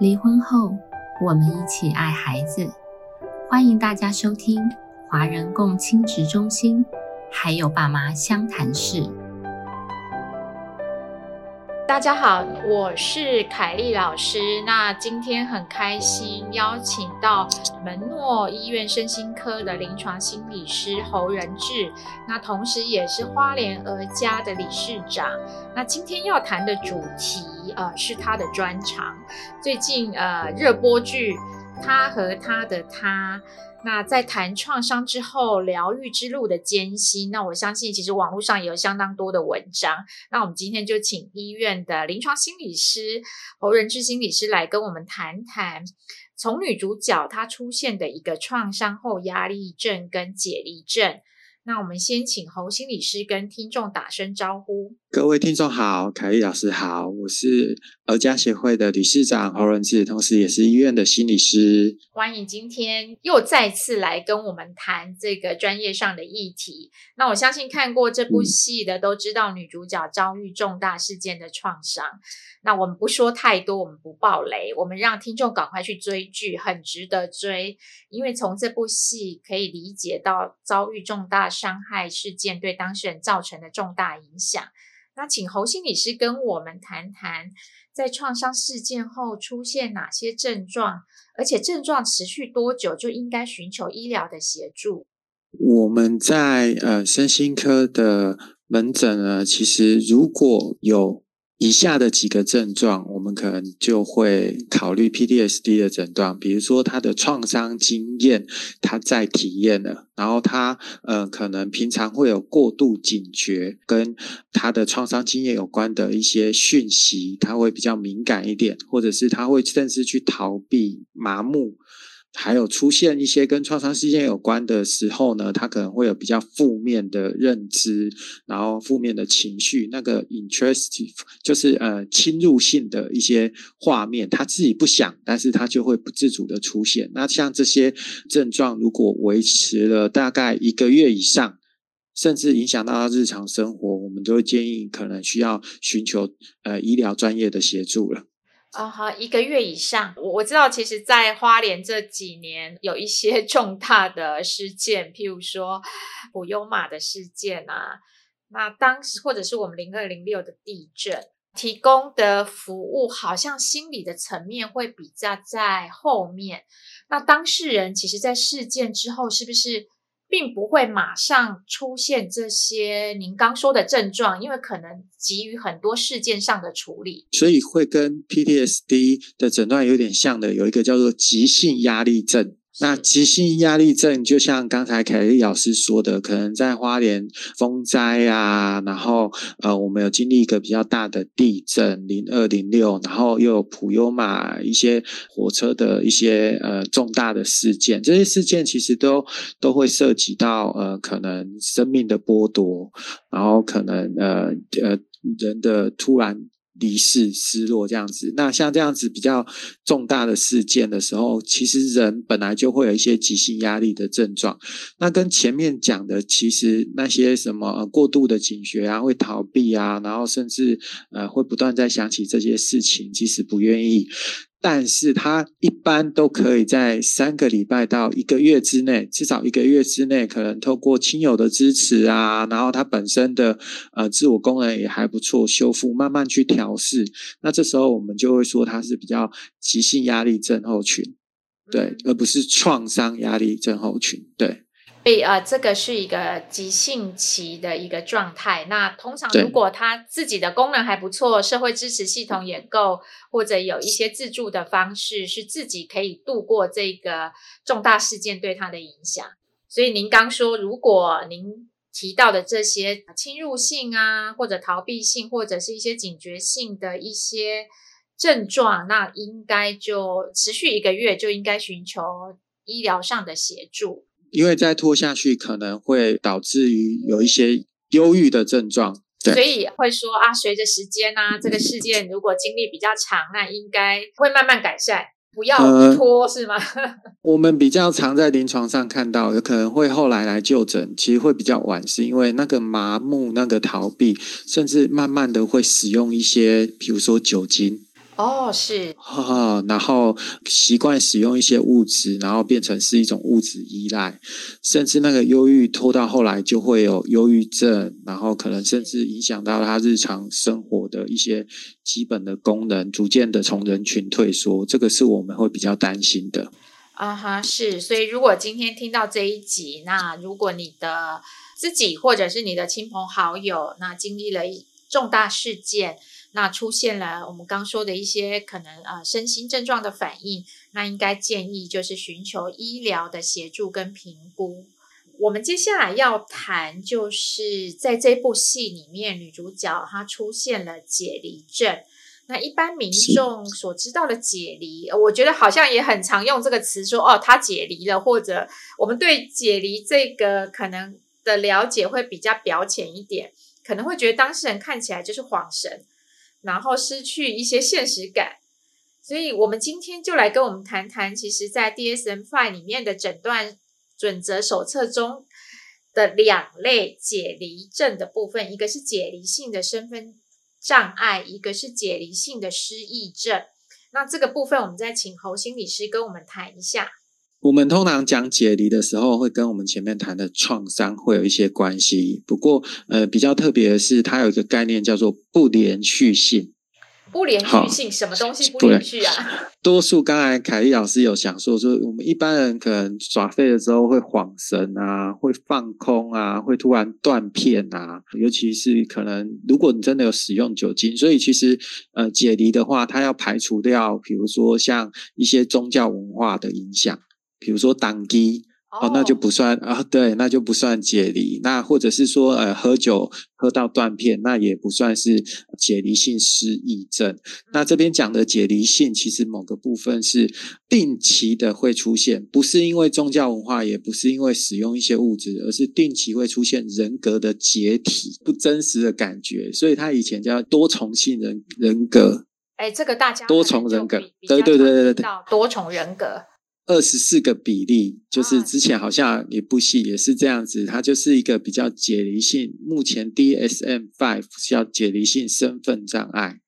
离婚后，我们一起爱孩子。欢迎大家收听华人共亲职中心，还有爸妈相谈室。大家好，我是凯丽老师。那今天很开心邀请到门诺医院身心科的临床心理师侯仁志，那同时也是花莲儿家的理事长。那今天要谈的主题，呃，是他的专长。最近呃，热播剧《他和他的他》。那在谈创伤之后疗愈之路的艰辛，那我相信其实网络上也有相当多的文章。那我们今天就请医院的临床心理师侯仁志心理师来跟我们谈谈，从女主角她出现的一个创伤后压力症跟解离症。那我们先请侯心理师跟听众打声招呼。各位听众好，凯丽老师好，我是儿家协会的理事长侯仁志，同时也是医院的心理师。欢迎今天又再次来跟我们谈这个专业上的议题。那我相信看过这部戏的都知道，女主角遭遇重大事件的创伤。那我们不说太多，我们不爆雷，我们让听众赶快去追剧，很值得追，因为从这部戏可以理解到遭遇重大伤害事件对当事人造成的重大影响。那请侯心理师跟我们谈谈，在创伤事件后出现哪些症状，而且症状持续多久就应该寻求医疗的协助。我们在呃身心科的门诊呢，其实如果有。以下的几个症状，我们可能就会考虑 PTSD 的诊断。比如说，他的创伤经验，他在体验了，然后他呃，可能平常会有过度警觉，跟他的创伤经验有关的一些讯息，他会比较敏感一点，或者是他会甚至去逃避、麻木。还有出现一些跟创伤事件有关的时候呢，他可能会有比较负面的认知，然后负面的情绪，那个 intrusive 就是呃侵入性的一些画面，他自己不想，但是他就会不自主的出现。那像这些症状，如果维持了大概一个月以上，甚至影响到他日常生活，我们就会建议可能需要寻求呃医疗专业的协助了。啊，好，一个月以上，我我知道，其实，在花莲这几年有一些 重大的事件，譬如说普悠玛的事件啊，那当时或者是我们零二零六的地震，提供的服务好像心理的层面会比较在后面。那当事人其实，在事件之后，是不是？并不会马上出现这些您刚说的症状，因为可能急于很多事件上的处理，所以会跟 PTSD 的诊断有点像的，有一个叫做急性压力症。那急性压力症就像刚才凯丽老师说的，可能在花莲风灾啊，然后呃，我们有经历一个比较大的地震，零二零六，然后又有普悠玛一些火车的一些呃重大的事件，这些事件其实都都会涉及到呃可能生命的剥夺，然后可能呃呃人的突然。离世、失落这样子，那像这样子比较重大的事件的时候，其实人本来就会有一些急性压力的症状。那跟前面讲的，其实那些什么过度的警觉啊，会逃避啊，然后甚至呃会不断在想起这些事情，即使不愿意。但是他一般都可以在三个礼拜到一个月之内，至少一个月之内，可能透过亲友的支持啊，然后他本身的呃自我功能也还不错，修复慢慢去调试。那这时候我们就会说他是比较急性压力症候群，对，而不是创伤压力症候群，对。所以呃，这个是一个急性期的一个状态。那通常如果他自己的功能还不错，社会支持系统也够，或者有一些自助的方式，是自己可以度过这个重大事件对他的影响。所以您刚说，如果您提到的这些侵入性啊，或者逃避性，或者是一些警觉性的一些症状，那应该就持续一个月，就应该寻求医疗上的协助。因为再拖下去，可能会导致于有一些忧郁的症状，所以会说啊，随着时间啊，这个事件如果经历比较长，那应该会慢慢改善，不要拖，是吗？我们比较常在临床上看到，有可能会后来来就诊，其实会比较晚，是因为那个麻木、那个逃避，甚至慢慢的会使用一些，比如说酒精。哦，是哦，然后习惯使用一些物质，然后变成是一种物质依赖，甚至那个忧郁拖到后来就会有忧郁症，然后可能甚至影响到他日常生活的一些基本的功能，逐渐的从人群退缩，这个是我们会比较担心的。啊哈，是，所以如果今天听到这一集，那如果你的自己或者是你的亲朋好友，那经历了一重大事件。那出现了我们刚说的一些可能呃身心症状的反应，那应该建议就是寻求医疗的协助跟评估。我们接下来要谈就是在这部戏里面，女主角她出现了解离症。那一般民众所知道的解离，我觉得好像也很常用这个词说哦，她解离了，或者我们对解离这个可能的了解会比较表浅一点，可能会觉得当事人看起来就是恍神。然后失去一些现实感，所以我们今天就来跟我们谈谈，其实，在 DSM Five 里面的诊断准则手册中的两类解离症的部分，一个是解离性的身份障碍，一个是解离性的失忆症。那这个部分，我们再请侯心理师跟我们谈一下。我们通常讲解离的时候，会跟我们前面谈的创伤会有一些关系。不过，呃，比较特别的是，它有一个概念叫做不连续性。不连续性，什么东西不连续啊？多数刚才凯丽老师有想说，说我们一般人可能耍废的时候会恍神啊，会放空啊，会突然断片啊。尤其是可能，如果你真的有使用酒精，所以其实呃解离的话，它要排除掉，比如说像一些宗教文化的影响。比如说党机哦，那就不算啊，对，那就不算解离。那或者是说，呃，喝酒喝到断片，那也不算是解离性失忆症。那这边讲的解离性，其实某个部分是定期的会出现，不是因为宗教文化，也不是因为使用一些物质，而是定期会出现人格的解体、不真实的感觉。所以他以前叫多重性人人格。哎，这个大家多重人格，对对对对对对，多重人格。二十四个比例，就是之前好像一部戏也是这样子，它就是一个比较解离性。目前 DSM Five 叫解离性身份障碍。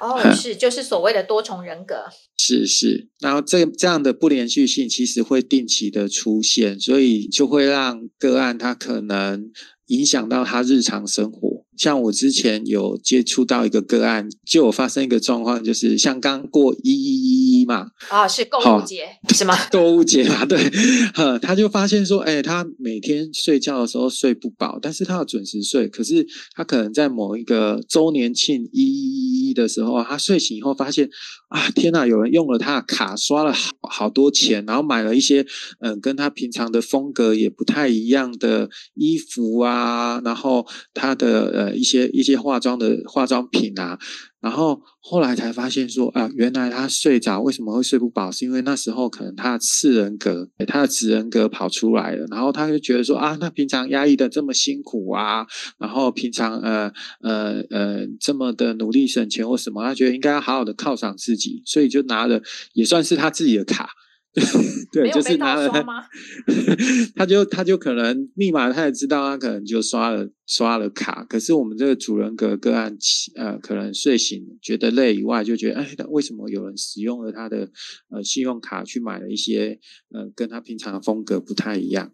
哦，是，就是所谓的多重人格。是是，然后这这样的不连续性其实会定期的出现，所以就会让个案他可能影响到他日常生活。像我之前有接触到一个个案，就有发生一个状况，就是像刚过一一一一嘛，啊，是购物节是吗？购物节嘛，对，呵，他就发现说，哎，他每天睡觉的时候睡不饱，但是他要准时睡，可是他可能在某一个周年庆一一一一的时候，他睡醒以后发现，啊，天呐，有人用了他的卡刷了好好多钱，然后买了一些，嗯，跟他平常的风格也不太一样的衣服啊，然后他的。呃，一些一些化妆的化妆品啊，然后后来才发现说啊，原来他睡着为什么会睡不饱，是因为那时候可能他的次人格，他的子人格跑出来了，然后他就觉得说啊，那平常压抑的这么辛苦啊，然后平常呃呃呃这么的努力省钱或什么，他觉得应该要好好的犒赏自己，所以就拿了也算是他自己的卡。对，就是他，他就他就可能密码他也知道，他可能就刷了刷了卡。可是我们这个主人格个案，呃，可能睡醒觉得累以外，就觉得哎，为什么有人使用了他的呃信用卡去买了一些呃跟他平常的风格不太一样？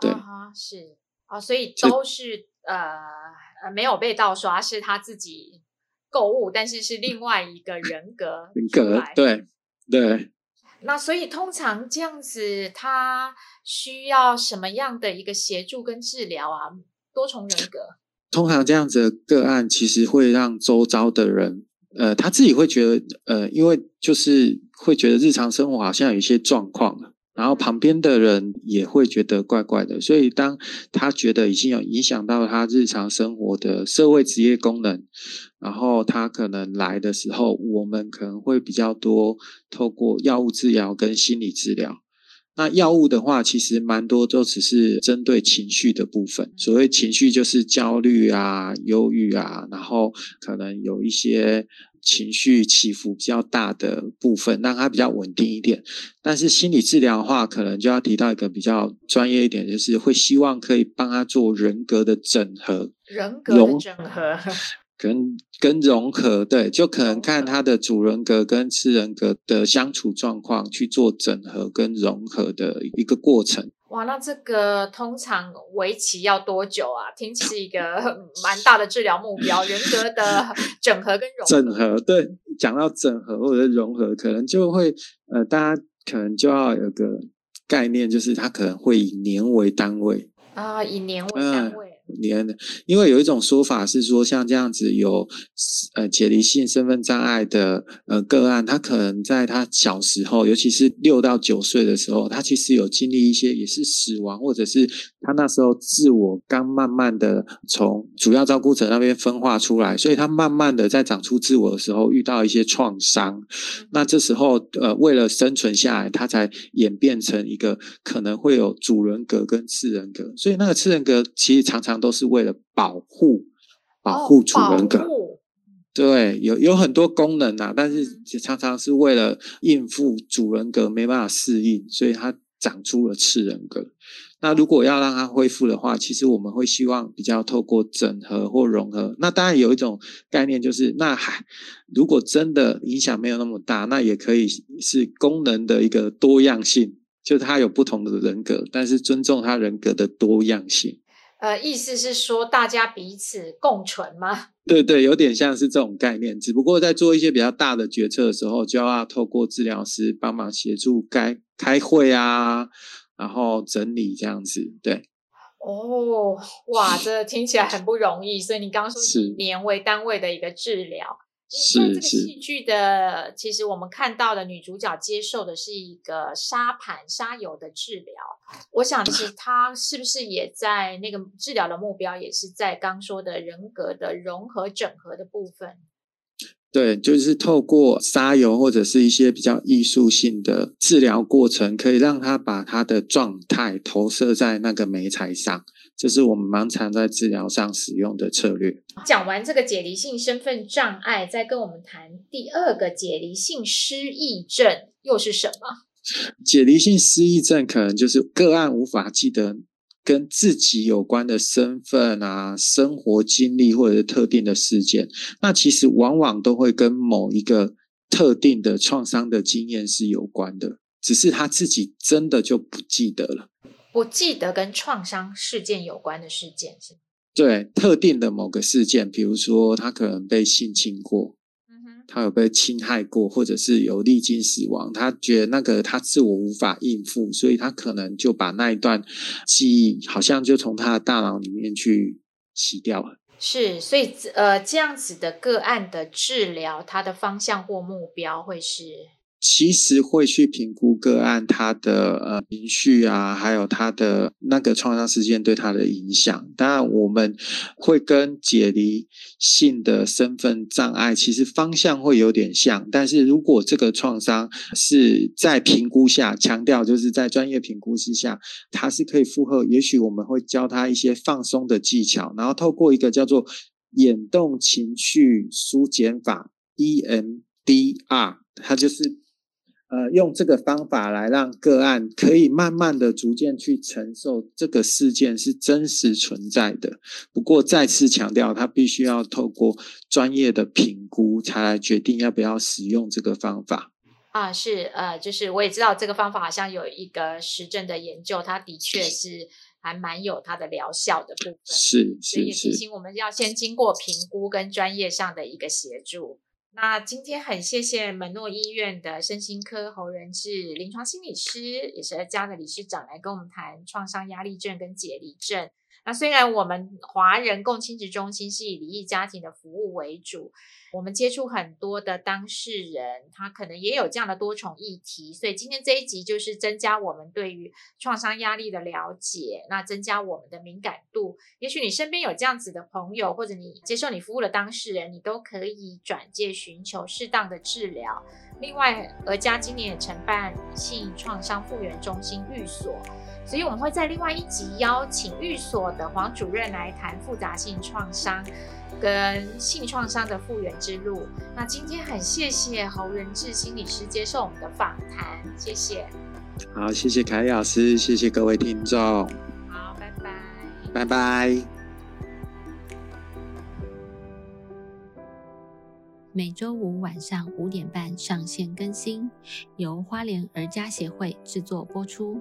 对，是啊，所以都是呃呃没有被盗刷，是他自己购物，但是是另外一个人格人格，对对。那所以通常这样子，他需要什么样的一个协助跟治疗啊？多重人格。通常这样子的个案，其实会让周遭的人，呃，他自己会觉得，呃，因为就是会觉得日常生活好像有一些状况。然后旁边的人也会觉得怪怪的，所以当他觉得已经有影响到他日常生活的社会职业功能，然后他可能来的时候，我们可能会比较多透过药物治疗跟心理治疗。那药物的话，其实蛮多都只是针对情绪的部分。所谓情绪，就是焦虑啊、忧郁啊，然后可能有一些。情绪起伏比较大的部分，让它比较稳定一点。但是心理治疗的话，可能就要提到一个比较专业一点，就是会希望可以帮他做人格的整合，人格的整合。跟跟融合，对，就可能看他的主人格跟次人格的相处状况去做整合跟融合的一个过程。哇，那这个通常为期要多久啊？听起是一个 蛮大的治疗目标，人格的 整合跟融合。整合，对，讲到整合或者融合，可能就会呃，大家可能就要有个概念，就是它可能会以年为单位啊，以年为单位。年，因为有一种说法是说，像这样子有呃解离性身份障碍的呃个案，他可能在他小时候，尤其是六到九岁的时候，他其实有经历一些也是死亡，或者是他那时候自我刚慢慢的从主要照顾者那边分化出来，所以他慢慢的在长出自我的时候遇到一些创伤，那这时候呃为了生存下来，他才演变成一个可能会有主人格跟次人格，所以那个次人格其实常常。都是为了保护保护主人格，对，有有很多功能啊，但是常常是为了应付主人格没办法适应，所以它长出了次人格。那如果要让它恢复的话，其实我们会希望比较透过整合或融合。那当然有一种概念就是，那还如果真的影响没有那么大，那也可以是功能的一个多样性，就他有不同的人格，但是尊重他人格的多样性。呃，意思是说大家彼此共存吗？对对，有点像是这种概念。只不过在做一些比较大的决策的时候，就要透过治疗师帮忙协助该开会啊，然后整理这样子。对。哦，哇，这听起来很不容易。所以你刚刚说以年为单位的一个治疗。在这个戏剧的，其实我们看到的女主角接受的是一个沙盘沙油的治疗。我想，其实 她是不是也在那个治疗的目标，也是在刚说的人格的融合整合的部分？对，就是透过沙油或者是一些比较艺术性的治疗过程，可以让他把他的状态投射在那个媒材上。这是我们蛮常在治疗上使用的策略。讲完这个解离性身份障碍，再跟我们谈第二个解离性失忆症又是什么？解离性失忆症可能就是个案无法记得跟自己有关的身份啊、生活经历或者是特定的事件。那其实往往都会跟某一个特定的创伤的经验是有关的，只是他自己真的就不记得了。不记得跟创伤事件有关的事件是？对，特定的某个事件，比如说他可能被性侵过，嗯哼，他有被侵害过，或者是有历经死亡，他觉得那个他自我无法应付，所以他可能就把那一段记忆好像就从他的大脑里面去洗掉了。是，所以呃，这样子的个案的治疗，它的方向或目标会是？其实会去评估个案他的呃情绪啊，还有他的那个创伤事件对他的影响。当然，我们会跟解离性的身份障碍其实方向会有点像。但是如果这个创伤是在评估下，强调就是在专业评估之下，他是可以负荷。也许我们会教他一些放松的技巧，然后透过一个叫做眼动情绪疏减法 （EMDR），它就是。呃，用这个方法来让个案可以慢慢的、逐渐去承受这个事件是真实存在的。不过再次强调，他必须要透过专业的评估，才来决定要不要使用这个方法。啊，是呃，就是我也知道这个方法好像有一个实证的研究，它的确是还蛮有它的疗效的部分。是，所以也提醒我们要先经过评估跟专业上的一个协助。那今天很谢谢门诺医院的身心科侯仁志临床心理师，也是家的理事长来跟我们谈创伤压力症跟解离症。那虽然我们华人共亲职中心是以离异家庭的服务为主，我们接触很多的当事人，他可能也有这样的多重议题，所以今天这一集就是增加我们对于创伤压力的了解，那增加我们的敏感度。也许你身边有这样子的朋友，或者你接受你服务的当事人，你都可以转介寻求适当的治疗。另外，俄家今年也承办性创伤复原中心寓所。所以我们会在另外一集邀请寓所的黄主任来谈复杂性创伤跟性创伤的复原之路。那今天很谢谢侯仁志心理师接受我们的访谈，谢谢。好，谢谢凯老师，谢谢各位听众。好，拜拜。拜拜。每周五晚上五点半上线更新，由花莲儿家协会制作播出。